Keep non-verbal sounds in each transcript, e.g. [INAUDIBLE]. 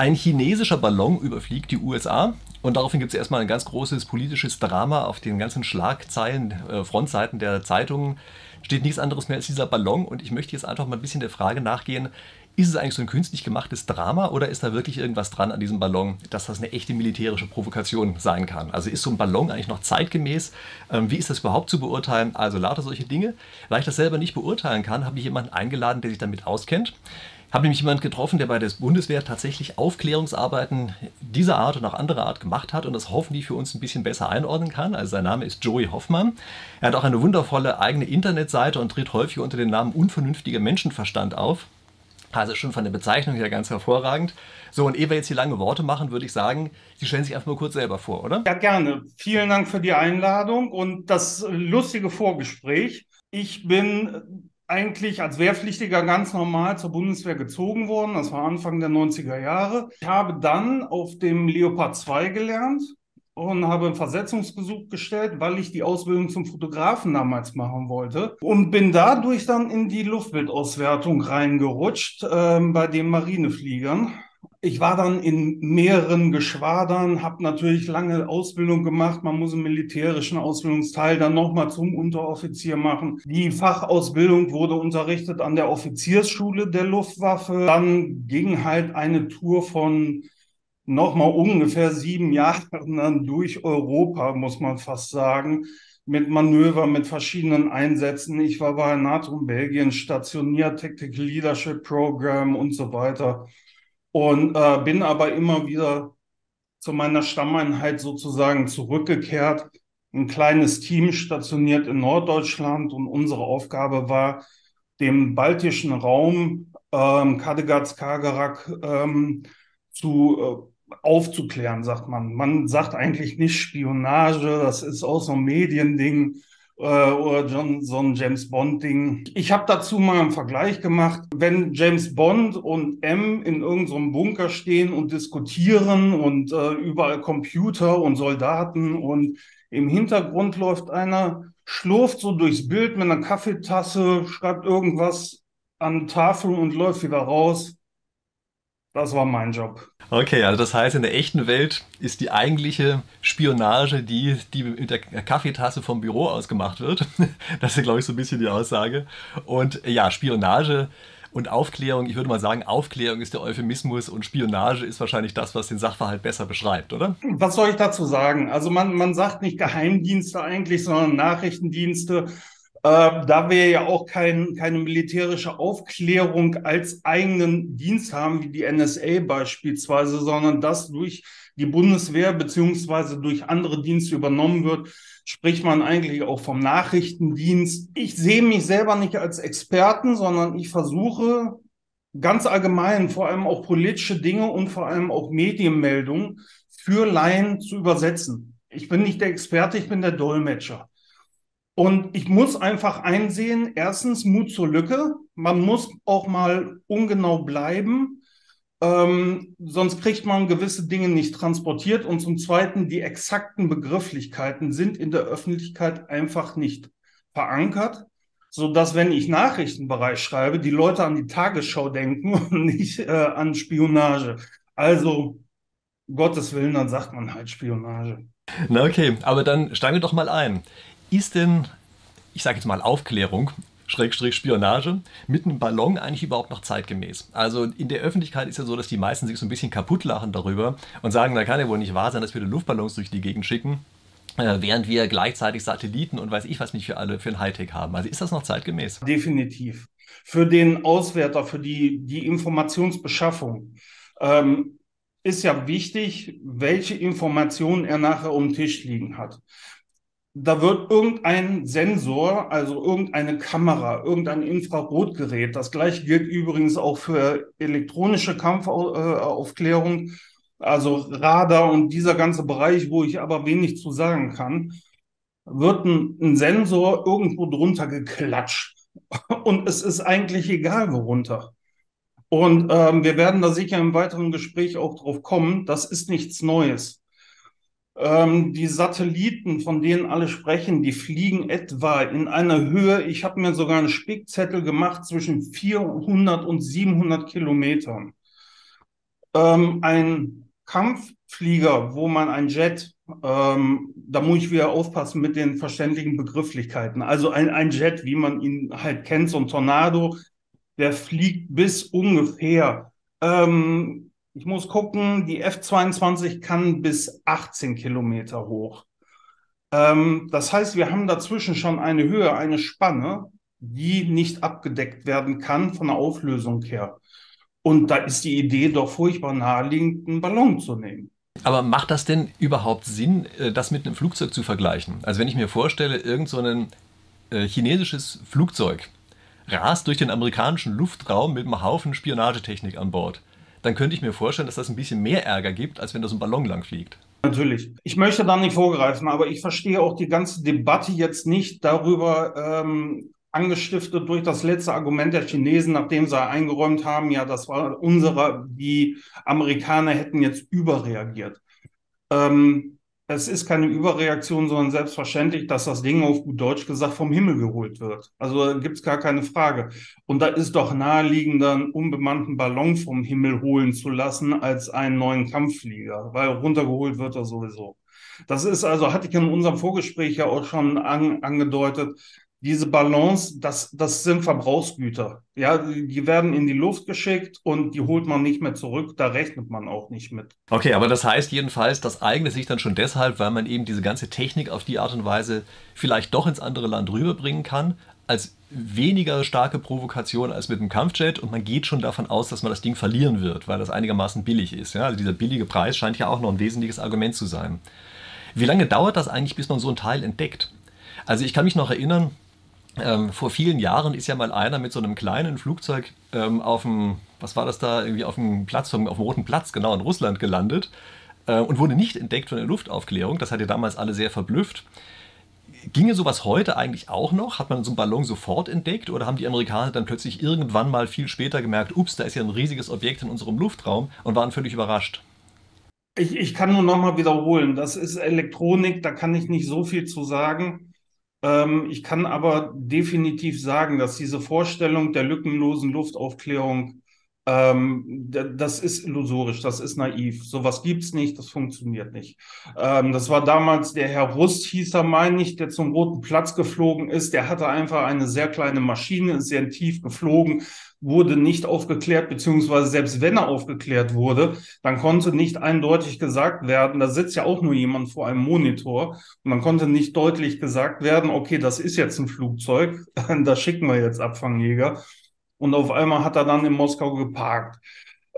Ein chinesischer Ballon überfliegt die USA und daraufhin gibt es erstmal ein ganz großes politisches Drama auf den ganzen Schlagzeilen, äh, Frontseiten der Zeitungen. Steht nichts anderes mehr als dieser Ballon und ich möchte jetzt einfach mal ein bisschen der Frage nachgehen, ist es eigentlich so ein künstlich gemachtes Drama oder ist da wirklich irgendwas dran an diesem Ballon, dass das eine echte militärische Provokation sein kann? Also ist so ein Ballon eigentlich noch zeitgemäß? Ähm, wie ist das überhaupt zu beurteilen? Also lauter solche Dinge. Weil ich das selber nicht beurteilen kann, habe ich jemanden eingeladen, der sich damit auskennt habe nämlich jemanden getroffen, der bei der Bundeswehr tatsächlich Aufklärungsarbeiten dieser Art und auch anderer Art gemacht hat und das hoffentlich für uns ein bisschen besser einordnen kann. Also sein Name ist Joey Hoffmann. Er hat auch eine wundervolle eigene Internetseite und tritt häufig unter dem Namen Unvernünftiger Menschenverstand auf. Also schon von der Bezeichnung her ganz hervorragend. So, und ehe wir jetzt hier lange Worte machen, würde ich sagen, Sie stellen sich einfach mal kurz selber vor, oder? Ja, gerne. Vielen Dank für die Einladung und das lustige Vorgespräch. Ich bin eigentlich als Wehrpflichtiger ganz normal zur Bundeswehr gezogen worden. Das war Anfang der 90er Jahre. Ich habe dann auf dem Leopard 2 gelernt und habe einen Versetzungsbesuch gestellt, weil ich die Ausbildung zum Fotografen damals machen wollte und bin dadurch dann in die Luftbildauswertung reingerutscht äh, bei den Marinefliegern ich war dann in mehreren Geschwadern, habe natürlich lange Ausbildung gemacht. Man muss einen militärischen Ausbildungsteil dann nochmal zum Unteroffizier machen. Die Fachausbildung wurde unterrichtet an der Offiziersschule der Luftwaffe. Dann ging halt eine Tour von nochmal ungefähr sieben Jahren dann durch Europa, muss man fast sagen mit Manöver, mit verschiedenen Einsätzen. Ich war bei NATO in Belgien stationiert, Tactical Leadership Program und so weiter und äh, bin aber immer wieder zu meiner Stammeinheit sozusagen zurückgekehrt. Ein kleines Team stationiert in Norddeutschland und unsere Aufgabe war, dem baltischen Raum, ähm, Kattegat, Skagerrak, ähm, zu äh, aufzuklären, sagt man. Man sagt eigentlich nicht Spionage, das ist auch so ein Mediending äh, oder John, so ein James Bond-Ding. Ich habe dazu mal einen Vergleich gemacht. Wenn James Bond und M in irgendeinem so Bunker stehen und diskutieren und äh, überall Computer und Soldaten und im Hintergrund läuft einer, schlurft so durchs Bild mit einer Kaffeetasse, schreibt irgendwas an Tafel und läuft wieder raus. Das war mein Job. Okay, also das heißt, in der echten Welt ist die eigentliche Spionage, die, die mit der Kaffeetasse vom Büro aus gemacht wird. [LAUGHS] Das ist, glaube ich, so ein bisschen die Aussage. Und ja, Spionage und Aufklärung, ich würde mal sagen, Aufklärung ist der Euphemismus und Spionage ist wahrscheinlich das, was den Sachverhalt besser beschreibt, oder? Was soll ich dazu sagen? Also man, man sagt nicht Geheimdienste eigentlich, sondern Nachrichtendienste. Äh, da wir ja auch kein, keine militärische Aufklärung als eigenen Dienst haben, wie die NSA beispielsweise, sondern das durch die Bundeswehr beziehungsweise durch andere Dienste übernommen wird, spricht man eigentlich auch vom Nachrichtendienst. Ich sehe mich selber nicht als Experten, sondern ich versuche ganz allgemein vor allem auch politische Dinge und vor allem auch Medienmeldungen für Laien zu übersetzen. Ich bin nicht der Experte, ich bin der Dolmetscher. Und ich muss einfach einsehen, erstens Mut zur Lücke. Man muss auch mal ungenau bleiben, ähm, sonst kriegt man gewisse Dinge nicht transportiert. Und zum Zweiten, die exakten Begrifflichkeiten sind in der Öffentlichkeit einfach nicht verankert, so dass wenn ich Nachrichtenbereich schreibe, die Leute an die Tagesschau denken [LAUGHS] und nicht äh, an Spionage. Also Gottes Willen, dann sagt man halt Spionage. Na okay, aber dann steigen wir doch mal ein. Ist denn, ich sage jetzt mal Aufklärung, Schrägstrich Spionage, mit einem Ballon eigentlich überhaupt noch zeitgemäß? Also in der Öffentlichkeit ist ja so, dass die meisten sich so ein bisschen kaputt lachen darüber und sagen, da kann ja wohl nicht wahr sein, dass wir Luftballons durch die Gegend schicken, äh, während wir gleichzeitig Satelliten und weiß ich was nicht für alle für ein Hightech haben. Also ist das noch zeitgemäß? Definitiv. Für den Auswerter, für die, die Informationsbeschaffung. Ähm, ist ja wichtig, welche Informationen er nachher um den Tisch liegen hat da wird irgendein Sensor, also irgendeine Kamera, irgendein Infrarotgerät, das gleiche gilt übrigens auch für elektronische Kampfaufklärung, also Radar und dieser ganze Bereich, wo ich aber wenig zu sagen kann, wird ein, ein Sensor irgendwo drunter geklatscht. [LAUGHS] Und es ist eigentlich egal, worunter. Und ähm, wir werden da sicher im weiteren Gespräch auch drauf kommen. Das ist nichts Neues. Ähm, die Satelliten, von denen alle sprechen, die fliegen etwa in einer Höhe, ich habe mir sogar einen Spickzettel gemacht, zwischen 400 und 700 Kilometern. Ähm, ein Kampfflieger, wo man ein Jet, ähm, da muss ich wieder aufpassen mit den verständlichen Begrifflichkeiten. Also ein, ein Jet, wie man ihn halt kennt, so ein Tornado, der fliegt bis ungefähr, ähm, ich muss gucken, die F-22 kann bis 18 Kilometer hoch. Ähm, das heißt, wir haben dazwischen schon eine Höhe, eine Spanne, die nicht abgedeckt werden kann von der Auflösung her. Und da ist die Idee doch furchtbar naheliegend, einen Ballon zu nehmen. Aber macht das denn überhaupt Sinn, äh, das mit einem Flugzeug zu vergleichen? Also wenn ich mir vorstelle, irgend so ein äh, chinesisches Flugzeug rast durch den amerikanischen Luftraum mit einem Haufen Spionagetechnik an Bord, dann könnte ich mir vorstellen, dass das ein bisschen mehr Ärger gibt, als wenn das ein Ballon lang fliegt. Natürlich. Ich möchte da nicht vorgreifen, aber ich verstehe auch die ganze Debatte jetzt nicht darüber, ähm, angestiftet durch das letzte Argument der Chinesen, nachdem sie eingeräumt haben, ja, das war unsere, die Amerikaner hätten jetzt überreagiert. Ähm, es ist keine Überreaktion, sondern selbstverständlich, dass das Ding auf gut Deutsch gesagt vom Himmel geholt wird. Also gibt es gar keine Frage. Und da ist doch naheliegender, einen unbemannten Ballon vom Himmel holen zu lassen, als einen neuen Kampfflieger, weil runtergeholt wird er sowieso. Das ist also, hatte ich in unserem Vorgespräch ja auch schon an, angedeutet, diese Balance, das, das sind Verbrauchsgüter. Ja, die werden in die Luft geschickt und die holt man nicht mehr zurück. Da rechnet man auch nicht mit. Okay, aber das heißt jedenfalls, das eignet sich dann schon deshalb, weil man eben diese ganze Technik auf die Art und Weise vielleicht doch ins andere Land rüberbringen kann, als weniger starke Provokation als mit einem Kampfjet und man geht schon davon aus, dass man das Ding verlieren wird, weil das einigermaßen billig ist. Ja? Also dieser billige Preis scheint ja auch noch ein wesentliches Argument zu sein. Wie lange dauert das eigentlich, bis man so ein Teil entdeckt? Also ich kann mich noch erinnern, ähm, vor vielen Jahren ist ja mal einer mit so einem kleinen Flugzeug ähm, auf dem, was war das da, irgendwie auf dem Platz, auf dem Roten Platz, genau in Russland gelandet äh, und wurde nicht entdeckt von der Luftaufklärung. Das hat ja damals alle sehr verblüfft. Ginge sowas heute eigentlich auch noch? Hat man so einen Ballon sofort entdeckt oder haben die Amerikaner dann plötzlich irgendwann mal viel später gemerkt, ups, da ist ja ein riesiges Objekt in unserem Luftraum und waren völlig überrascht? Ich, ich kann nur nochmal wiederholen, das ist Elektronik, da kann ich nicht so viel zu sagen. Ähm, ich kann aber definitiv sagen, dass diese Vorstellung der lückenlosen Luftaufklärung, ähm, das ist illusorisch, das ist naiv. Sowas gibt's nicht, das funktioniert nicht. Ähm, das war damals der Herr Rust, hieß er, meine ich, der zum Roten Platz geflogen ist. Der hatte einfach eine sehr kleine Maschine, ist sehr tief geflogen, wurde nicht aufgeklärt, beziehungsweise selbst wenn er aufgeklärt wurde, dann konnte nicht eindeutig gesagt werden, da sitzt ja auch nur jemand vor einem Monitor und dann konnte nicht deutlich gesagt werden, okay, das ist jetzt ein Flugzeug, [LAUGHS] da schicken wir jetzt Abfangjäger. Und auf einmal hat er dann in Moskau geparkt.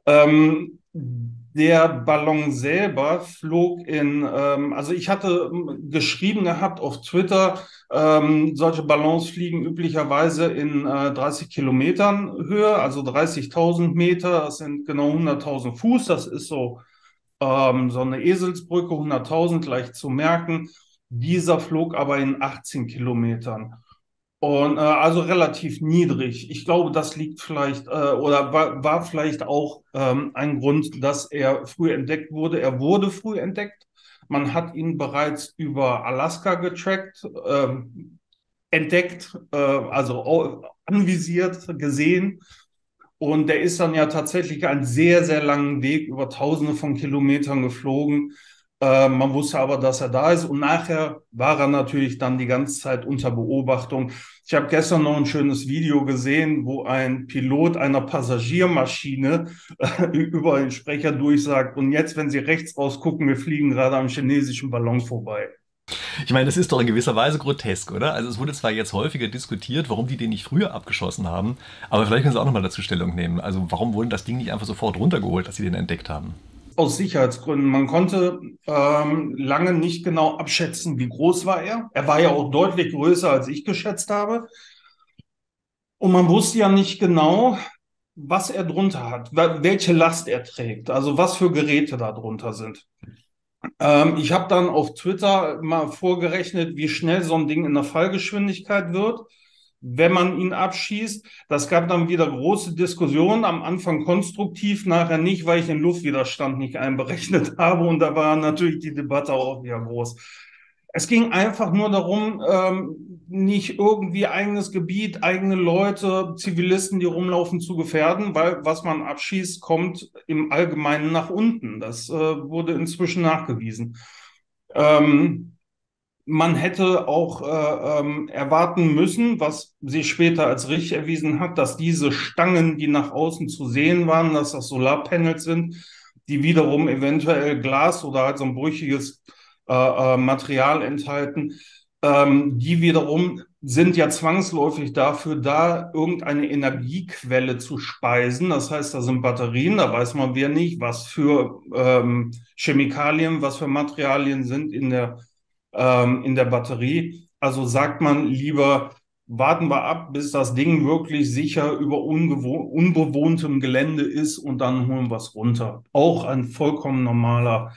Ähm, der Ballon selber flog in, ähm, also ich hatte ähm, geschrieben gehabt auf Twitter, ähm, solche Ballons fliegen üblicherweise in äh, 30 Kilometern Höhe, also 30.000 Meter, das sind genau 100.000 Fuß, das ist so, ähm, so eine Eselsbrücke, 100.000 leicht zu merken. Dieser flog aber in 18 Kilometern. Und äh, also relativ niedrig. Ich glaube, das liegt vielleicht äh, oder war, war vielleicht auch ähm, ein Grund, dass er früh entdeckt wurde. Er wurde früh entdeckt. Man hat ihn bereits über Alaska getrackt, ähm, entdeckt, äh, also anvisiert, gesehen. Und der ist dann ja tatsächlich einen sehr, sehr langen Weg über Tausende von Kilometern geflogen äh, man wusste aber, dass er da ist und nachher war er natürlich dann die ganze Zeit unter Beobachtung. Ich habe gestern noch ein schönes Video gesehen, wo ein Pilot einer Passagiermaschine äh, [LAUGHS] über den Sprecher durchsagt und jetzt, wenn Sie rechts rausgucken, wir fliegen gerade am chinesischen Ballon vorbei. Ich meine, das ist doch in gewisser Weise grotesk, oder? Also es wurde zwar jetzt häufiger diskutiert, warum die den nicht früher abgeschossen haben, aber vielleicht können Sie auch nochmal dazu Stellung nehmen. Also warum wurde das Ding nicht einfach sofort runtergeholt, als Sie den entdeckt haben? Aus Sicherheitsgründen. Man konnte ähm, lange nicht genau abschätzen, wie groß war er. Er war ja auch deutlich größer, als ich geschätzt habe. Und man wusste ja nicht genau, was er drunter hat, welche Last er trägt, also was für Geräte da drunter sind. Ähm, ich habe dann auf Twitter mal vorgerechnet, wie schnell so ein Ding in der Fallgeschwindigkeit wird wenn man ihn abschießt. Das gab dann wieder große Diskussionen, am Anfang konstruktiv, nachher nicht, weil ich den Luftwiderstand nicht einberechnet [LAUGHS] habe. Und da war natürlich die Debatte auch wieder groß. Es ging einfach nur darum, ähm, nicht irgendwie eigenes Gebiet, eigene Leute, Zivilisten, die rumlaufen, zu gefährden, weil was man abschießt, kommt im Allgemeinen nach unten. Das äh, wurde inzwischen nachgewiesen. Ähm, man hätte auch äh, ähm, erwarten müssen, was sich später als richtig erwiesen hat, dass diese Stangen, die nach außen zu sehen waren, dass das Solarpanels sind, die wiederum eventuell Glas oder halt so ein brüchiges äh, äh, Material enthalten. Ähm, die wiederum sind ja zwangsläufig dafür da, irgendeine Energiequelle zu speisen. Das heißt, da sind Batterien, da weiß man wer nicht, was für ähm, Chemikalien, was für Materialien sind in der, ähm, in der Batterie. Also sagt man lieber, warten wir ab, bis das Ding wirklich sicher über unbewohntem Gelände ist und dann holen wir es runter. Auch ein vollkommen normaler.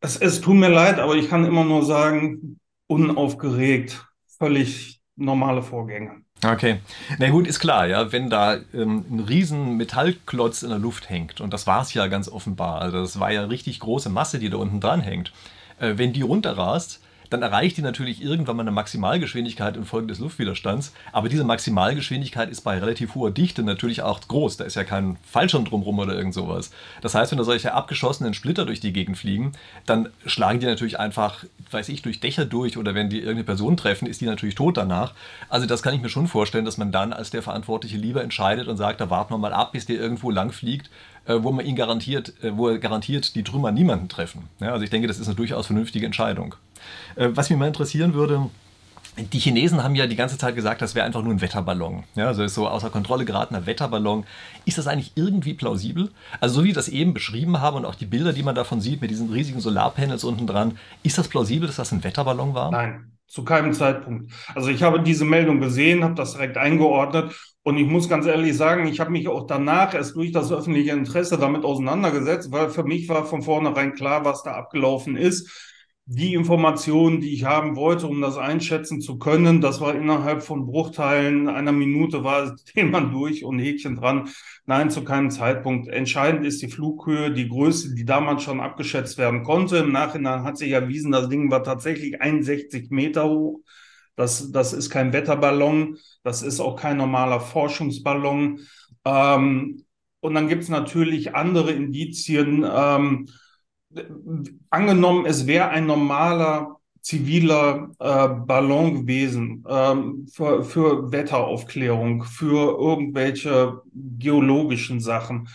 Es, es tut mir leid, aber ich kann immer nur sagen, unaufgeregt, völlig normale Vorgänge. Okay. Na gut, ist klar, ja, wenn da ähm, ein riesen Metallklotz in der Luft hängt, und das war es ja ganz offenbar, also das war ja richtig große Masse, die da unten dran hängt, wenn die runterrast, dann erreicht die natürlich irgendwann mal eine Maximalgeschwindigkeit infolge des Luftwiderstands. Aber diese Maximalgeschwindigkeit ist bei relativ hoher Dichte natürlich auch groß. Da ist ja kein Fallschirm drumherum oder irgend sowas. Das heißt, wenn da solche abgeschossenen Splitter durch die Gegend fliegen, dann schlagen die natürlich einfach, weiß ich, durch Dächer durch oder wenn die irgendeine Person treffen, ist die natürlich tot danach. Also das kann ich mir schon vorstellen, dass man dann als der Verantwortliche lieber entscheidet und sagt, da warten wir mal ab, bis der irgendwo lang fliegt äh, wo man ihn garantiert, äh, wo er garantiert die Trümmer niemanden treffen. Ja, also ich denke, das ist eine durchaus vernünftige Entscheidung. Äh, was mich mal interessieren würde, die Chinesen haben ja die ganze Zeit gesagt, das wäre einfach nur ein Wetterballon. Ja, also so außer Kontrolle geratener Wetterballon. Ist das eigentlich irgendwie plausibel? Also so wie wir das eben beschrieben haben und auch die Bilder, die man davon sieht mit diesen riesigen Solarpanels unten dran, ist das plausibel, dass das ein Wetterballon war? Nein, zu keinem Zeitpunkt. Also ich habe diese Meldung gesehen, habe das direkt eingeordnet und ich muss ganz ehrlich sagen, ich habe mich auch danach erst durch das öffentliche Interesse damit auseinandergesetzt, weil für mich war von vornherein klar, was da abgelaufen ist die Informationen, die ich haben wollte, um das einschätzen zu können, das war innerhalb von Bruchteilen einer Minute war das Thema [LAUGHS] durch und Häkchen dran. Nein, zu keinem Zeitpunkt. Entscheidend ist die Flughöhe, die Größe, die damals schon abgeschätzt werden konnte. Im Nachhinein hat sich erwiesen, das Ding war tatsächlich 61 Meter hoch. Das, das ist kein Wetterballon, das ist auch kein normaler Forschungsballon. Ähm, und dann gibt es natürlich andere Indizien. Ähm, angenommen, es wäre ein normaler ziviler äh, Ballon gewesen ähm, für, für Wetteraufklärung, für irgendwelche geologischen Sachen.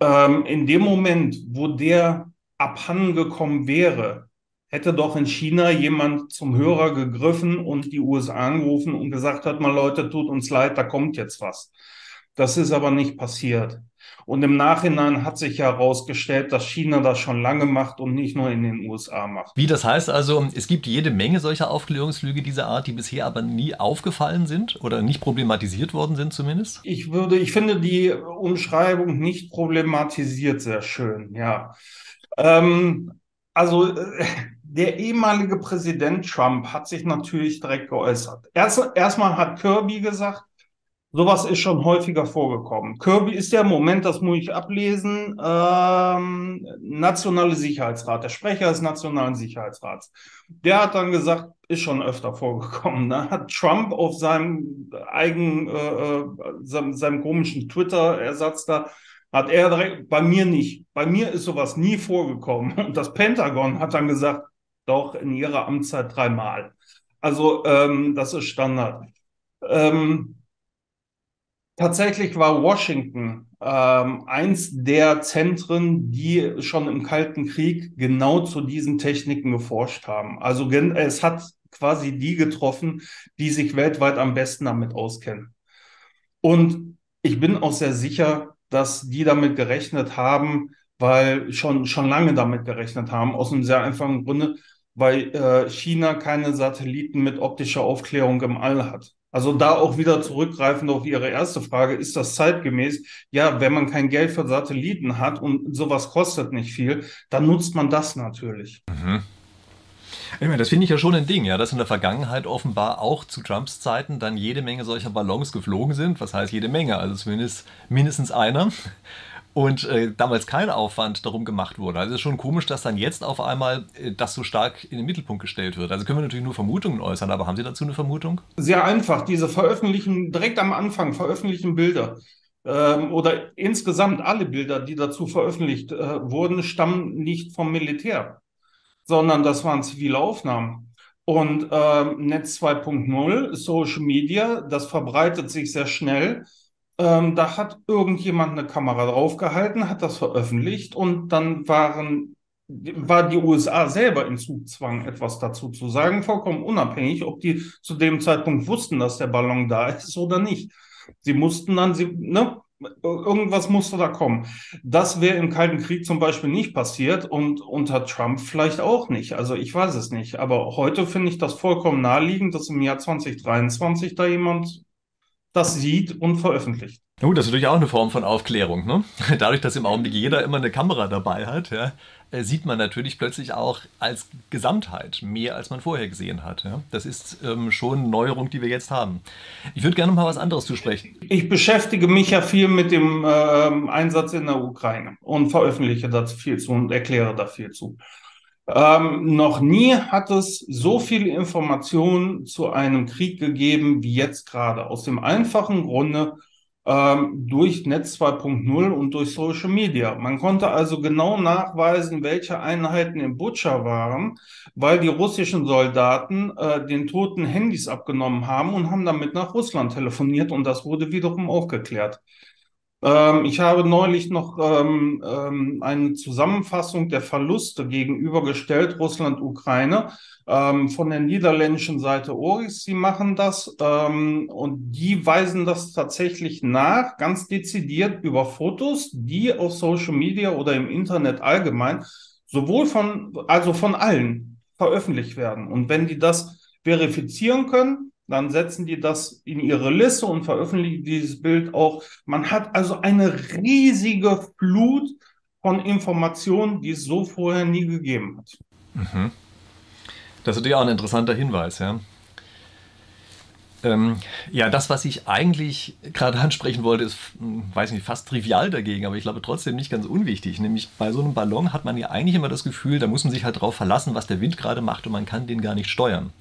Ähm, in dem Moment, wo der abhandengekommen wäre, hätte doch in China jemand zum Hörer gegriffen und die USA angerufen und gesagt hat, mal Leute, tut uns leid, da kommt jetzt was. Das ist aber nicht passiert. Und im Nachhinein hat sich herausgestellt, dass China das schon lange macht und nicht nur in den USA macht. Wie das heißt also, es gibt jede Menge solcher Aufklärungslüge dieser Art, die bisher aber nie aufgefallen sind oder nicht problematisiert worden sind zumindest? Ich würde, ich finde die Umschreibung nicht problematisiert sehr schön, ja. Ähm, also äh, der ehemalige Präsident Trump hat sich natürlich direkt geäußert. Erst, erstmal hat Kirby gesagt, Sowas ist schon häufiger vorgekommen. Kirby ist ja im Moment, das muss ich ablesen, ähm, Nationale Sicherheitsrat, der Sprecher des Nationalen Sicherheitsrats. Der hat dann gesagt, ist schon öfter vorgekommen. Da hat Trump auf seinem eigenen, äh, äh, seinem, seinem komischen Twitter-Ersatz da, hat er direkt, bei mir nicht. Bei mir ist sowas nie vorgekommen. Und das Pentagon hat dann gesagt, doch in ihrer Amtszeit dreimal. Also ähm, das ist Standard. Ähm, Tatsächlich war Washington ähm, eins der Zentren, die schon im Kalten Krieg genau zu diesen Techniken geforscht haben. Also es hat quasi die getroffen, die sich weltweit am besten damit auskennen. Und ich bin auch sehr sicher, dass die damit gerechnet haben, weil schon, schon lange damit gerechnet haben, aus einem sehr einfachen Grunde, weil äh, China keine Satelliten mit optischer Aufklärung im All hat. Also da auch wieder zurückgreifend auf Ihre erste Frage, ist das zeitgemäß? Ja, wenn man kein Geld für Satelliten hat und sowas kostet nicht viel, dann nutzt man das natürlich. Mhm. Ich meine, das finde ich ja schon ein Ding, ja, dass in der Vergangenheit offenbar auch zu Trumps Zeiten dann jede Menge solcher Ballons geflogen sind. Was heißt jede Menge? Also zumindest mindestens einer. Und äh, damals kein Aufwand darum gemacht wurde. Also es ist schon komisch, dass dann jetzt auf einmal äh, das so stark in den Mittelpunkt gestellt wird. Also können wir natürlich nur Vermutungen äußern, aber haben Sie dazu eine Vermutung? Sehr einfach. Diese veröffentlichen, direkt am Anfang veröffentlichen Bilder ähm, oder insgesamt alle Bilder, die dazu veröffentlicht äh, wurden, stammen nicht vom Militär, sondern das waren zivile Aufnahmen. Und ähm, Netz 2.0, Social Media, das verbreitet sich sehr schnell. Ähm, da hat irgendjemand eine Kamera draufgehalten, hat das veröffentlicht und dann waren, war die USA selber in Zugzwang, etwas dazu zu sagen, vollkommen unabhängig, ob die zu dem Zeitpunkt wussten, dass der Ballon da [LAUGHS] ist oder nicht. Sie mussten dann, sie, ne, irgendwas musste da kommen. Das wäre im Kalten Krieg zum Beispiel nicht passiert und unter Trump vielleicht auch nicht. Also ich weiß es nicht. Aber heute finde ich das vollkommen naheliegend, dass im Jahr 2023 da jemand das sieht und veröffentlicht. Gut, das ist natürlich auch eine Form von Aufklärung. Ne? [LAUGHS] Dadurch, dass im Augenblick jeder immer eine Kamera dabei hat, ja, äh, sieht man natürlich plötzlich auch als Gesamtheit mehr, als man vorher gesehen hat. Ja? Das ist ähm, schon eine Neuerung, die wir jetzt haben. Ich würde gerne noch mal was anderes zu sprechen. Ich beschäftige mich ja viel mit dem äh, Einsatz in der Ukraine und veröffentliche da viel zu und erkläre da viel zu. Ähm, noch nie hat es so viele Informationen zu einem Krieg gegeben wie jetzt gerade. Aus dem einfachen Grunde ähm, durch Netz 2.0 und durch Social Media. Man konnte also genau nachweisen, welche Einheiten im Butcher waren, weil die russischen Soldaten äh, den toten Handys abgenommen haben und haben damit nach Russland telefoniert und das wurde wiederum aufgeklärt. Ähm, ich habe neulich noch ähm, ähm, eine Zusammenfassung der Verluste gegenübergestellt, Russland, Ukraine, ähm, von der niederländischen Seite Oris. Sie machen das ähm, und die weisen das tatsächlich nach, ganz dezidiert über Fotos, die auf Social Media oder im Internet allgemein, sowohl von, also von allen veröffentlicht werden. Und wenn die das verifizieren können, dann setzen die das in ihre Liste und veröffentlichen dieses Bild auch. Man hat also eine riesige Flut von Informationen, die es so vorher nie gegeben hat. Mhm. Das ist natürlich auch ein interessanter Hinweis, ja. Ähm, ja, das, was ich eigentlich gerade ansprechen wollte, ist, hm, weiß nicht, fast trivial dagegen, aber ich glaube trotzdem nicht ganz unwichtig. Nämlich bei so einem Ballon hat man ja eigentlich immer das Gefühl, da muss man sich halt darauf verlassen, was der Wind gerade macht und man kann den gar nicht steuern.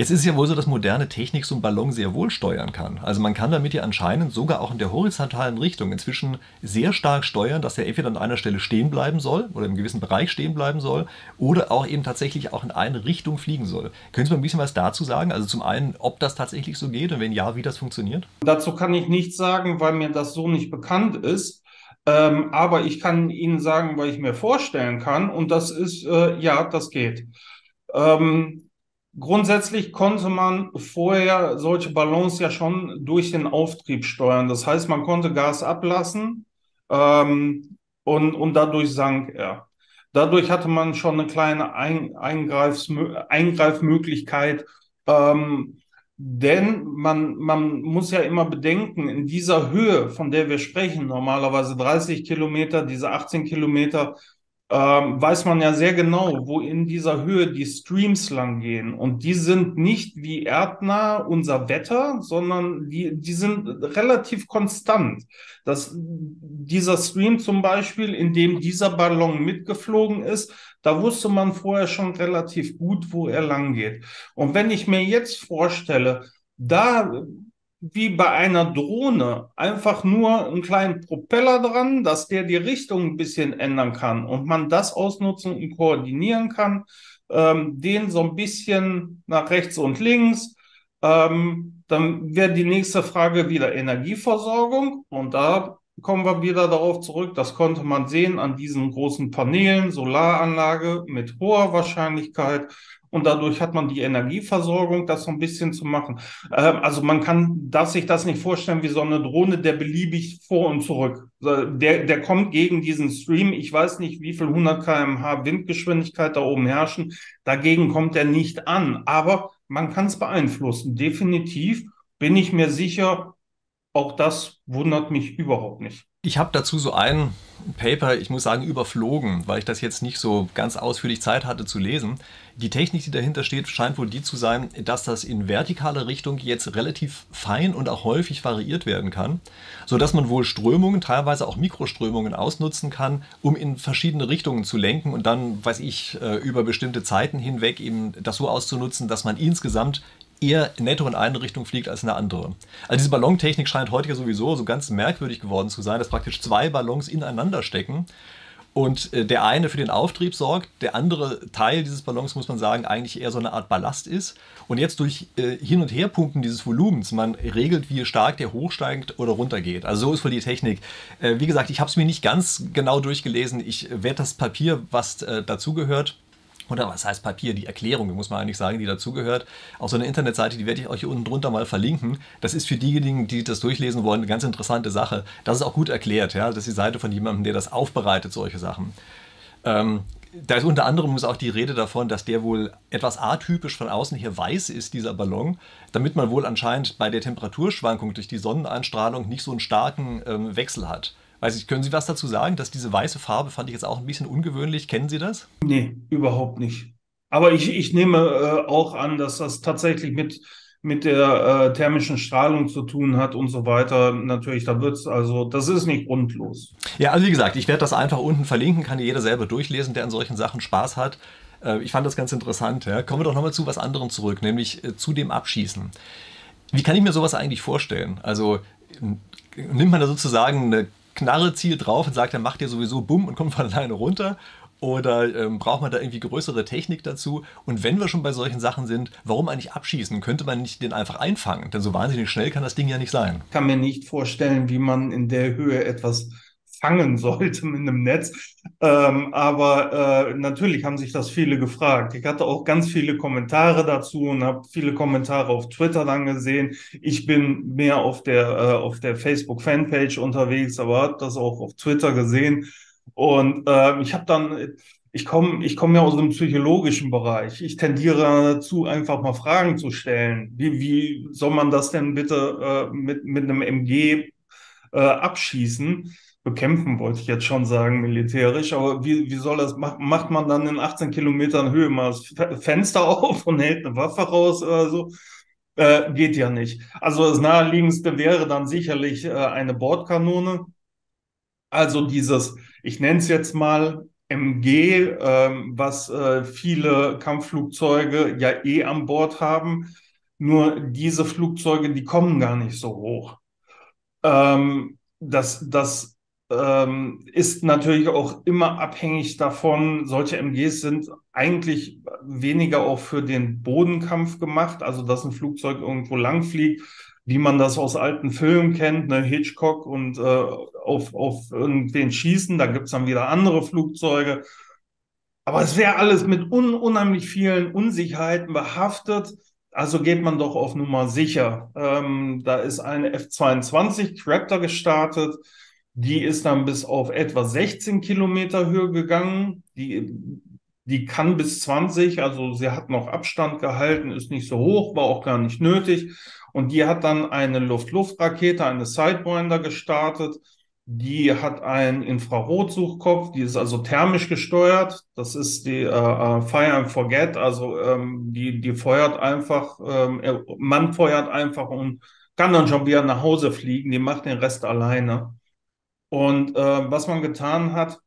Jetzt ist es ja wohl so, dass moderne Technik so einen Ballon sehr wohl steuern kann. Also man kann damit ja anscheinend sogar auch in der horizontalen Richtung inzwischen sehr stark steuern, dass er entweder an einer Stelle stehen bleiben soll oder im gewissen Bereich stehen bleiben soll oder auch eben tatsächlich auch in eine Richtung fliegen soll. Können Sie mal ein bisschen was dazu sagen? Also zum einen, ob das tatsächlich so geht und wenn ja, wie das funktioniert? Dazu kann ich nichts sagen, weil mir das so nicht bekannt ist. Ähm, aber ich kann Ihnen sagen, weil ich mir vorstellen kann und das ist, äh, ja, das geht. Ähm, Grundsätzlich konnte man vorher solche Ballons ja schon durch den Auftrieb steuern. Das heißt, man konnte Gas ablassen ähm, und, und dadurch sank er. Dadurch hatte man schon eine kleine Ein Eingreifmöglichkeit. Ähm, denn man, man muss ja immer bedenken, in dieser Höhe, von der wir sprechen, normalerweise 30 Kilometer, diese 18 Kilometer, ähm, weiß man ja sehr genau, wo in dieser Höhe die Streams lang gehen. Und die sind nicht wie erdnah unser Wetter, sondern die, die sind relativ konstant. Das, dieser Stream zum Beispiel, in dem dieser Ballon mitgeflogen ist, da wusste man vorher schon relativ gut, wo er lang geht. Und wenn ich mir jetzt vorstelle, da wie bei einer Drohne einfach nur einen kleinen Propeller dran, dass der die Richtung ein bisschen ändern kann und man das ausnutzen und koordinieren kann, ähm, den so ein bisschen nach rechts und links. Ähm, dann wäre die nächste Frage wieder Energieversorgung und da kommen wir wieder darauf zurück. Das konnte man sehen an diesen großen Paneelen, Solaranlage mit hoher Wahrscheinlichkeit und dadurch hat man die Energieversorgung, das so ein bisschen zu machen. Ähm, also man kann, darf sich das nicht vorstellen wie so eine Drohne, der beliebig vor und zurück. Der, der kommt gegen diesen Stream. Ich weiß nicht, wie viel 100 kmh Windgeschwindigkeit da oben herrschen. Dagegen kommt er nicht an. Aber man kann es beeinflussen. Definitiv bin ich mir sicher, auch das wundert mich überhaupt nicht. Ich habe dazu so ein Paper, ich muss sagen, überflogen, weil ich das jetzt nicht so ganz ausführlich Zeit hatte zu lesen. Die Technik, die dahinter steht, scheint wohl die zu sein, dass das in vertikaler Richtung jetzt relativ fein und auch häufig variiert werden kann, sodass man wohl Strömungen, teilweise auch Mikroströmungen ausnutzen kann, um in verschiedene Richtungen zu lenken und dann, weiß ich, äh, über bestimmte Zeiten hinweg eben das so auszunutzen, dass man insgesamt eher netto in eine Richtung fliegt als in eine andere. Also diese Ballontechnik scheint heute ja sowieso so ganz merkwürdig geworden zu sein, dass praktisch zwei Ballons ineinander stecken und äh, der eine für den Auftrieb sorgt, der andere Teil dieses Ballons, muss man sagen, eigentlich eher so eine Art Ballast ist. Und jetzt durch äh, Hin- und Herpumpen dieses Volumens, man regelt, wie stark der hochsteigt oder runtergeht. Also so ist wohl die Technik. Äh, wie gesagt, ich habe es mir nicht ganz genau durchgelesen. Ich werde das Papier, was äh, dazugehört, oder was heißt Papier, die Erklärung, muss man eigentlich sagen, die dazugehört. Auch so eine Internetseite, die werde ich euch hier unten drunter mal verlinken. Das ist für diejenigen, die das durchlesen wollen, eine ganz interessante Sache. Das ist auch gut erklärt, ja. Das ist die Seite von jemandem, der das aufbereitet, solche Sachen. Ähm, da ist unter anderem auch die Rede davon, dass der wohl etwas atypisch von außen hier weiß ist, dieser Ballon, damit man wohl anscheinend bei der Temperaturschwankung durch die Sonneneinstrahlung nicht so einen starken ähm, Wechsel hat. Weiß ich, können Sie was dazu sagen? Dass diese weiße Farbe fand ich jetzt auch ein bisschen ungewöhnlich. Kennen Sie das? Nee, überhaupt nicht. Aber ich, ich nehme äh, auch an, dass das tatsächlich mit, mit der äh, thermischen Strahlung zu tun hat und so weiter. Natürlich, da wird es, also, das ist nicht grundlos. Ja, also wie gesagt, ich werde das einfach unten verlinken, kann jeder selber durchlesen, der an solchen Sachen Spaß hat. Äh, ich fand das ganz interessant. Ja. Kommen wir doch nochmal zu was anderem zurück, nämlich äh, zu dem Abschießen. Wie kann ich mir sowas eigentlich vorstellen? Also nimmt man da sozusagen eine Knarre, zielt drauf und sagt, er macht ja sowieso Bumm und kommt von [LAUGHS] alleine runter? Oder ähm, braucht man da irgendwie größere Technik dazu? Und wenn wir schon bei solchen Sachen sind, warum eigentlich abschießen? Könnte man nicht den einfach einfangen? Denn so wahnsinnig schnell kann das Ding ja nicht sein. Ich kann mir nicht vorstellen, wie man in der Höhe etwas fangen sollte mit einem Netz. Ähm, aber äh, natürlich haben sich das viele gefragt. Ich hatte auch ganz viele Kommentare dazu und habe viele Kommentare auf Twitter dann gesehen. Ich bin mehr auf der, äh, der Facebook-Fanpage unterwegs, aber habe das auch auf Twitter gesehen. Und äh, ich habe dann, ich komme ich komm ja aus dem psychologischen Bereich. Ich tendiere dazu, einfach mal Fragen zu stellen. Wie, wie soll man das denn bitte äh, mit, mit einem MG äh, abschießen? Bekämpfen, wollte ich jetzt schon sagen, militärisch. Aber wie, wie soll das, macht, macht man dann in 18 Kilometern Höhe mal das Fenster [LAUGHS] auf und hält eine Waffe raus oder so? Äh, geht ja nicht. Also das naheliegendste wäre dann sicherlich äh, eine Bordkanone. Also dieses, ich nenne es jetzt mal MG, äh, was viele Kampfflugzeuge ja eh an Bord haben. Nur diese Flugzeuge, die kommen gar nicht so hoch. Ähm, das, das ähm, ist natürlich auch immer abhängig davon, solche MGs sind eigentlich weniger auch für den Bodenkampf gemacht, also dass ein Flugzeug irgendwo langfliegt, wie man das aus alten Filmen kennt, ne, Hitchcock und äh, auf, auf irgendwen schießen, da gibt's dann wieder andere Flugzeuge. Aber es wäre alles mit un unheimlich vielen Unsicherheiten behaftet. Also geht man doch auf Nummer sicher. Ähm, da ist eine F-22 Raptor gestartet. Die ist dann bis auf etwa 16 Kilometer Höhe gegangen. Die, die kann bis 20, also sie hat noch Abstand gehalten, ist nicht so hoch, war auch gar nicht nötig. Und die hat dann eine Luft-Luft-Rakete, eine Sidewinder gestartet. Die hat einen Infrarotsuchkopf, die ist also thermisch gesteuert. Das ist die äh, äh Fire and Forget, also ähm, die, die feuert einfach, ähm, man feuert einfach und kann dann schon wieder nach Hause fliegen. Die macht den Rest alleine. Und äh, was man getan hat,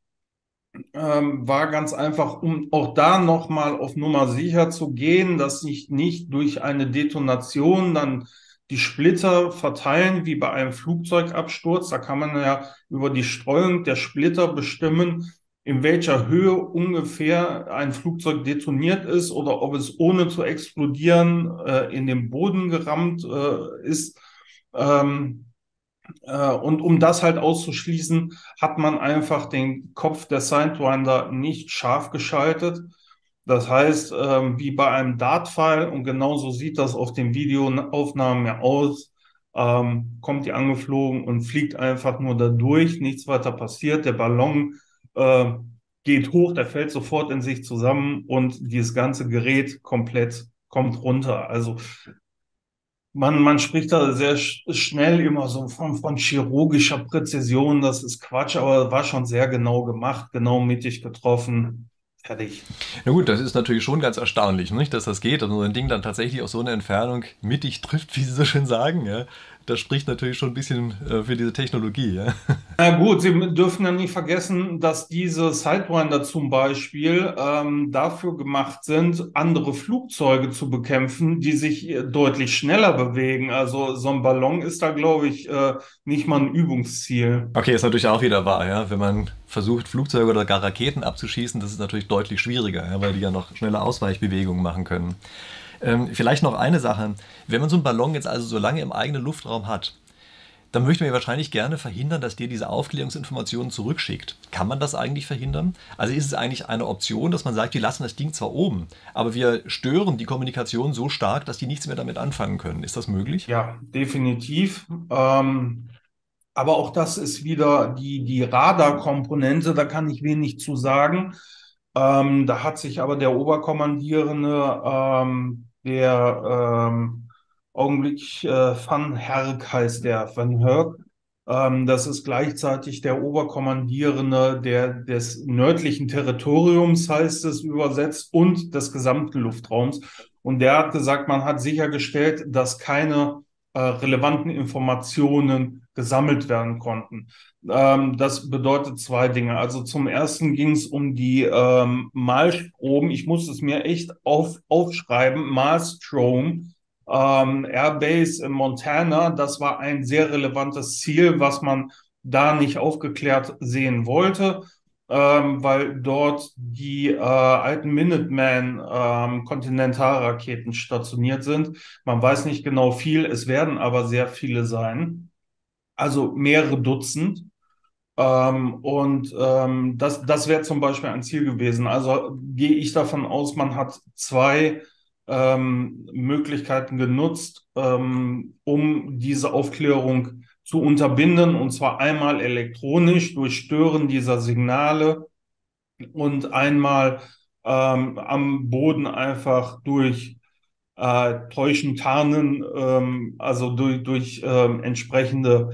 ähm, war ganz einfach, um auch da nochmal auf Nummer sicher zu gehen, dass sich nicht durch eine Detonation dann die Splitter verteilen wie bei einem Flugzeugabsturz. Da kann man ja über die Streuung der Splitter bestimmen, in welcher Höhe ungefähr ein Flugzeug detoniert ist oder ob es ohne zu explodieren äh, in den Boden gerammt äh, ist. Ähm, äh, und um das halt auszuschließen, hat man einfach den Kopf der Sidewinder nicht scharf geschaltet. Das heißt, ähm, wie bei einem Dartpfeil, und genauso sieht das auf den Videoaufnahmen ja aus, ähm, kommt die angeflogen und fliegt einfach nur da durch, nichts weiter passiert. Der Ballon äh, geht hoch, der fällt sofort in sich zusammen und dieses ganze Gerät komplett kommt runter. Also Man, man spricht da sehr schnell immer so von, von chirurgischer Präzision. Das ist Quatsch, aber war schon sehr genau gemacht, genau mittig getroffen. Fertig. Na gut, das ist natürlich schon ganz erstaunlich, nicht, dass das geht, dass so ein Ding dann tatsächlich aus so einer Entfernung mittig trifft, wie Sie so schön sagen. Ja das spricht natürlich schon ein bisschen äh, für diese Technologie. Ja? [LAUGHS] Na gut, Sie dürfen ja nicht vergessen, dass diese Sidewinder zum Beispiel ähm, dafür gemacht sind, andere Flugzeuge zu bekämpfen, die sich äh, deutlich schneller bewegen. Also so ein Ballon ist da, glaube ich, äh, nicht mal ein Übungsziel. Okay, ist natürlich auch wieder wahr, ja. Wenn man versucht, Flugzeuge oder gar Raketen abzuschießen, das ist natürlich deutlich schwieriger, ja, weil die ja noch schnelle Ausweichbewegungen machen können. Ähm, vielleicht noch eine Sache. Wenn man so einen Ballon jetzt also so lange im eigenen Luftraum hat, dann möchte man ja wahrscheinlich gerne verhindern, dass der diese Aufklärungsinformationen zurückschickt. Kann man das eigentlich verhindern? Also ist es eigentlich eine Option, dass man sagt, wir lassen das Ding zwar oben, aber wir stören die Kommunikation so stark, dass die nichts mehr damit anfangen können. Ist das möglich? Ja, definitiv. Ähm, aber auch das ist wieder die, die Radarkomponente, da kann ich wenig zu sagen. Ähm, da hat sich aber der Oberkommandierende ähm, der ähm, Augenblick äh, Van Herk heißt der, Van Herk. Ähm, das ist gleichzeitig der Oberkommandierende der, des nördlichen Territoriums, heißt es übersetzt, und des gesamten Luftraums. Und der hat gesagt, man hat sichergestellt, dass keine äh, relevanten Informationen gesammelt werden konnten. Ähm, das bedeutet zwei Dinge. Also zum ersten ging es um die ähm, Malstrom. Ich muss es mir echt auf, aufschreiben. Malstrom ähm, Airbase in Montana. Das war ein sehr relevantes Ziel, was man da nicht aufgeklärt sehen wollte. Ähm, weil dort die äh, alten Minuteman ähm, Kontinentalraketen stationiert sind. Man weiß nicht genau viel, es werden aber sehr viele sein also mehrere Dutzend. Ähm, und ähm, das, das wäre zum Beispiel ein Ziel gewesen. Also gehe ich davon aus, man hat zwei ähm, Möglichkeiten genutzt, ähm, um diese Aufklärung zu unterbinden. Und zwar einmal elektronisch durch Stören dieser Signale und einmal ähm, am Boden einfach durch äh, Täuschen, Tarnen, ähm, also durch, durch ähm, entsprechende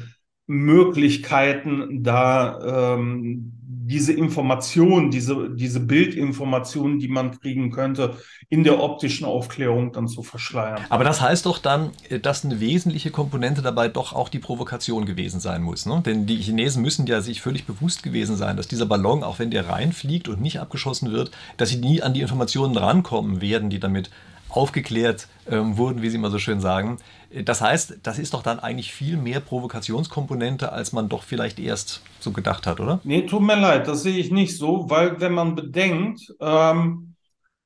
Möglichkeiten, da ähm, diese Information, diese, diese Bildinformation, die man kriegen könnte, in der optischen Aufklärung dann zu verschleiern. Aber das heißt doch dann, dass eine wesentliche Komponente dabei doch auch die Provokation gewesen sein muss. Ne? Denn die Chinesen müssen ja sich völlig bewusst gewesen sein, dass dieser Ballon, auch wenn der reinfliegt und nicht abgeschossen wird, dass sie nie an die Informationen rankommen werden, die damit aufgeklärt ähm, wurden, wie Sie immer so schön sagen. Das heißt, das ist doch dann eigentlich viel mehr Provokationskomponente, als man doch vielleicht erst so gedacht hat, oder? Nee, tut mir leid, das sehe ich nicht so, weil wenn man bedenkt, ähm,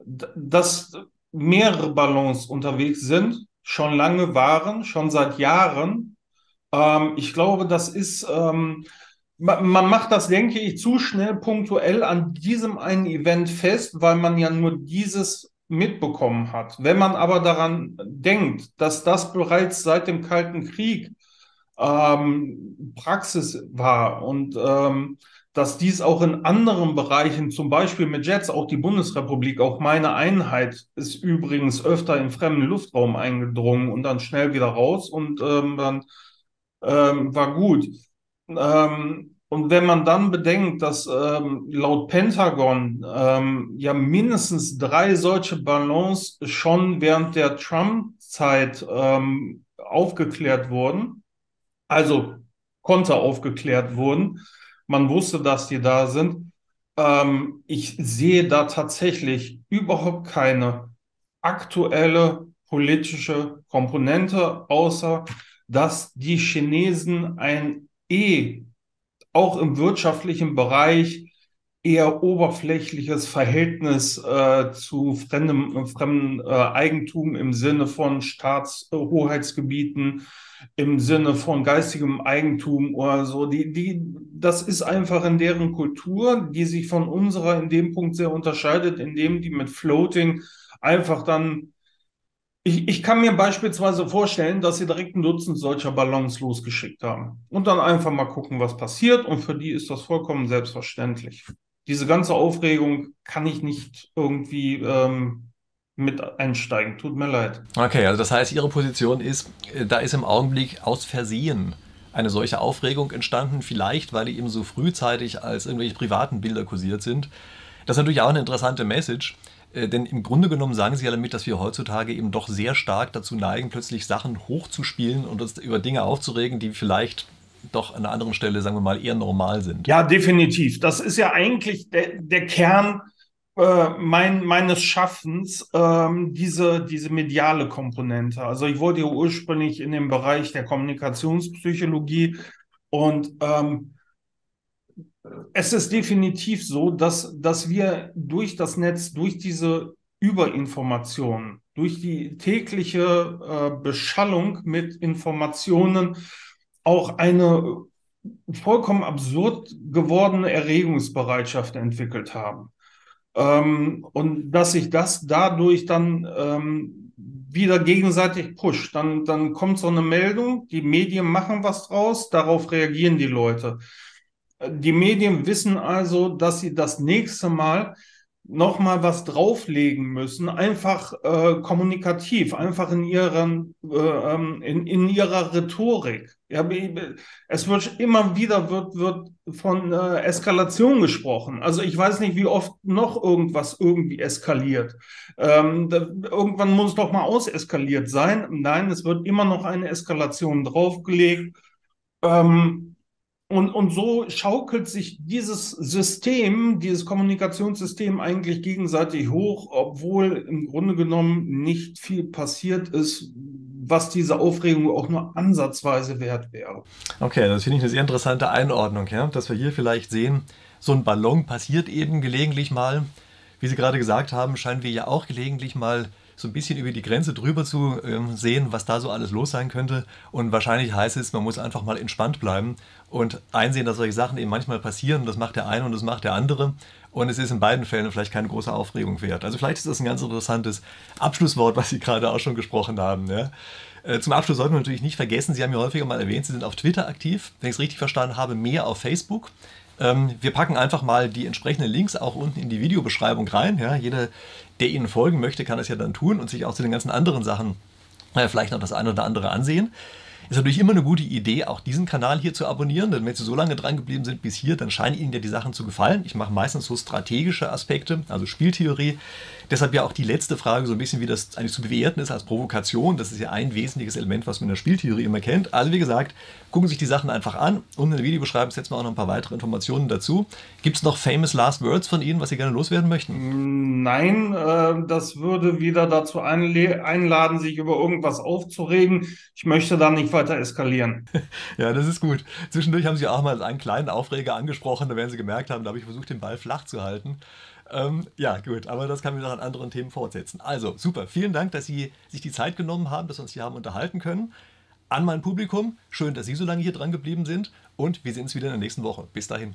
dass mehrere Ballons unterwegs sind, schon lange waren, schon seit Jahren, ähm, ich glaube, das ist, ähm, man macht das, denke ich, zu schnell punktuell an diesem einen Event fest, weil man ja nur dieses mitbekommen hat. Wenn man aber daran denkt, dass das bereits seit dem Kalten Krieg ähm, Praxis war und ähm, dass dies auch in anderen Bereichen, zum Beispiel mit Jets, auch die Bundesrepublik, auch meine Einheit ist übrigens öfter in fremden Luftraum eingedrungen und dann schnell wieder raus und ähm, dann ähm, war gut. Ähm, und wenn man dann bedenkt, dass ähm, laut Pentagon ähm, ja mindestens drei solche Ballons schon während der Trump-Zeit ähm, aufgeklärt wurden, also konnte aufgeklärt wurden, man wusste, dass die da sind. Ähm, ich sehe da tatsächlich überhaupt keine aktuelle politische Komponente, außer dass die Chinesen ein eh auch im wirtschaftlichen Bereich eher oberflächliches Verhältnis äh, zu fremdem, fremdem äh, Eigentum im Sinne von Staatshoheitsgebieten, im Sinne von geistigem Eigentum oder so. Die, die, das ist einfach in deren Kultur, die sich von unserer in dem Punkt sehr unterscheidet, indem die mit Floating einfach dann ich, ich kann mir beispielsweise vorstellen, dass sie direkt ein Dutzend solcher Ballons losgeschickt haben und dann einfach mal gucken, was passiert. Und für die ist das vollkommen selbstverständlich. Diese ganze Aufregung kann ich nicht irgendwie ähm, mit einsteigen. Tut mir leid. Okay, also das heißt, Ihre Position ist, äh, da ist im Augenblick aus Versehen eine solche Aufregung entstanden, vielleicht weil die eben so frühzeitig als irgendwelche privaten Bilder kursiert sind. Das ist natürlich auch eine interessante Message, denn im Grunde genommen sagen Sie ja damit, dass wir heutzutage eben doch sehr stark dazu neigen, plötzlich Sachen hochzuspielen und uns über Dinge aufzuregen, die vielleicht doch an einer anderen Stelle, sagen wir mal, eher normal sind. Ja, definitiv. Das ist ja eigentlich der, der Kern äh, mein, meines Schaffens, ähm, diese, diese mediale Komponente. Also ich wollte ja ursprünglich in dem Bereich der Kommunikationspsychologie und ähm, es ist definitiv so, dass, dass wir durch das Netz, durch diese Überinformationen, durch die tägliche äh, Beschallung mit Informationen auch eine vollkommen absurd gewordene Erregungsbereitschaft entwickelt haben. Ähm, und dass sich das dadurch dann ähm, wieder gegenseitig pusht. Dann, dann kommt so eine Meldung, die Medien machen was draus, darauf reagieren die Leute. Die Medien wissen also, dass sie das nächste Mal noch mal was drauflegen müssen, einfach äh, kommunikativ, einfach in ihren äh, ähm, in, in ihrer Rhetorik. Ja, es wird immer wieder wird wird von äh, Eskalation gesprochen. Also ich weiß nicht, wie oft noch irgendwas irgendwie eskaliert. Ähm, da, irgendwann muss doch mal auseskaliert sein. Nein, es wird immer noch eine Eskalation draufgelegt. Ähm, und, und so schaukelt sich dieses System, dieses Kommunikationssystem eigentlich gegenseitig hoch, obwohl im Grunde genommen nicht viel passiert ist, was diese Aufregung auch nur ansatzweise wert wäre. Okay, das finde ich eine sehr interessante Einordnung, ja? dass wir hier vielleicht sehen, so ein Ballon passiert eben gelegentlich mal. Wie Sie gerade gesagt haben, scheinen wir ja auch gelegentlich mal so ein bisschen über die Grenze drüber zu ähm, sehen, was da so alles los sein könnte. Und wahrscheinlich heißt es, man muss einfach mal entspannt bleiben und einsehen, dass solche Sachen eben manchmal passieren. Das macht der eine und das macht der andere. Und es ist in beiden Fällen vielleicht keine große Aufregung wert. Also vielleicht ist das ein ganz interessantes Abschlusswort, was Sie gerade auch schon gesprochen haben. Ja? Äh, zum Abschluss sollten wir natürlich nicht vergessen, Sie haben ja häufiger mal erwähnt, Sie sind auf Twitter aktiv. Wenn ich es richtig verstanden habe, mehr auf Facebook. Ähm, wir packen einfach mal die entsprechenden Links auch unten in die Videobeschreibung rein. Ja, jeder, der Ihnen folgen möchte, kann das ja dann tun und sich auch zu den ganzen anderen Sachen äh, vielleicht noch das eine oder andere ansehen. Ist natürlich immer eine gute Idee, auch diesen Kanal hier zu abonnieren, denn wenn Sie so lange dran geblieben sind bis hier, dann scheinen Ihnen ja die Sachen zu gefallen. Ich mache meistens so strategische Aspekte, also Spieltheorie. Deshalb ja auch die letzte Frage, so ein bisschen wie das eigentlich zu bewerten ist als Provokation. Das ist ja ein wesentliches Element, was man in der Spieltheorie immer kennt. Also wie gesagt, gucken Sie sich die Sachen einfach an. Und in der Videobeschreibung setzen wir auch noch ein paar weitere Informationen dazu. Gibt es noch famous last words von Ihnen, was Sie gerne loswerden möchten? Nein, äh, das würde wieder dazu einladen, sich über irgendwas aufzuregen. Ich möchte da nicht weiter eskalieren. [LAUGHS] ja, das ist gut. Zwischendurch haben Sie auch mal einen kleinen Aufreger angesprochen. Da werden Sie gemerkt haben, da habe ich versucht, den Ball flach zu halten. Ähm, ja, gut, aber das kann wir noch an anderen Themen fortsetzen. Also, super. Vielen Dank, dass Sie sich die Zeit genommen haben, dass wir uns hier haben unterhalten können. An mein Publikum, schön, dass Sie so lange hier dran geblieben sind und wir sehen uns wieder in der nächsten Woche. Bis dahin.